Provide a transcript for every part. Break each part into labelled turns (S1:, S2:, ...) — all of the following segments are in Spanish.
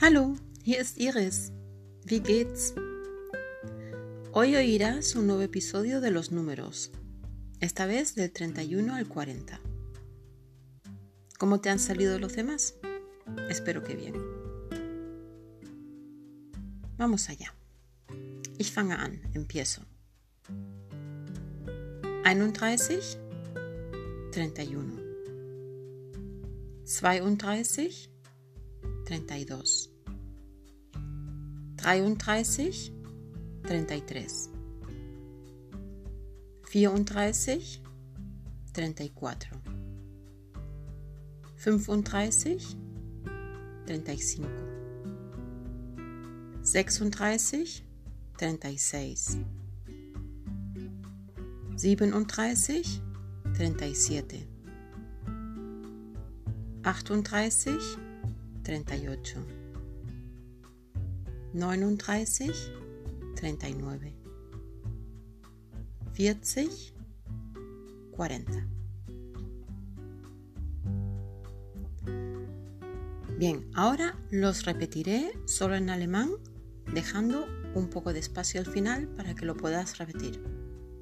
S1: Hallo, hier ist Iris. Wie geht's? Hoy oirás un nuevo episodio de Los Números, esta vez del 31 al 40. ¿Cómo te han salido los demás? Espero que bien. Vamos allá. Ich fange an, empiezo. 31, 31. 32, 32. 33, 33. 34, 34. 35, 35. 36, 36. 37, 37. 38, 38, 39, 39, 40, 40. Bien, ahora los repetiré solo en alemán, dejando un poco de espacio al final para que lo puedas repetir.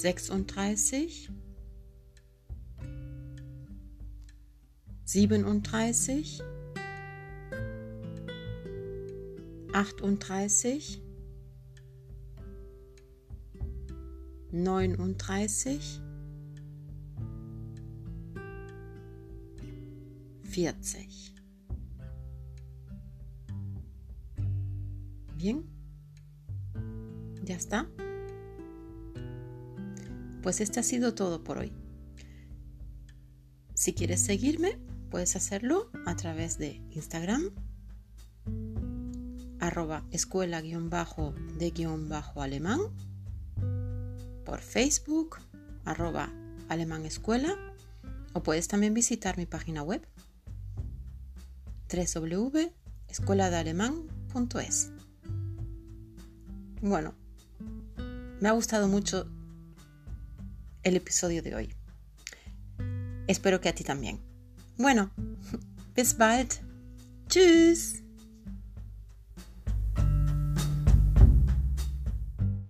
S1: sechsunddreißig, siebenunddreißig, achtunddreißig, neununddreißig, vierzig. Bien, ya está. Pues este ha sido todo por hoy. Si quieres seguirme, puedes hacerlo a través de Instagram arroba escuela guion bajo de guion bajo alemán, por Facebook, arroba alemán escuela, o puedes también visitar mi página web www.escueladealemán.es. Bueno, me ha gustado mucho el episodio de hoy. Espero que a ti también. Bueno, bis bald. Tschüss.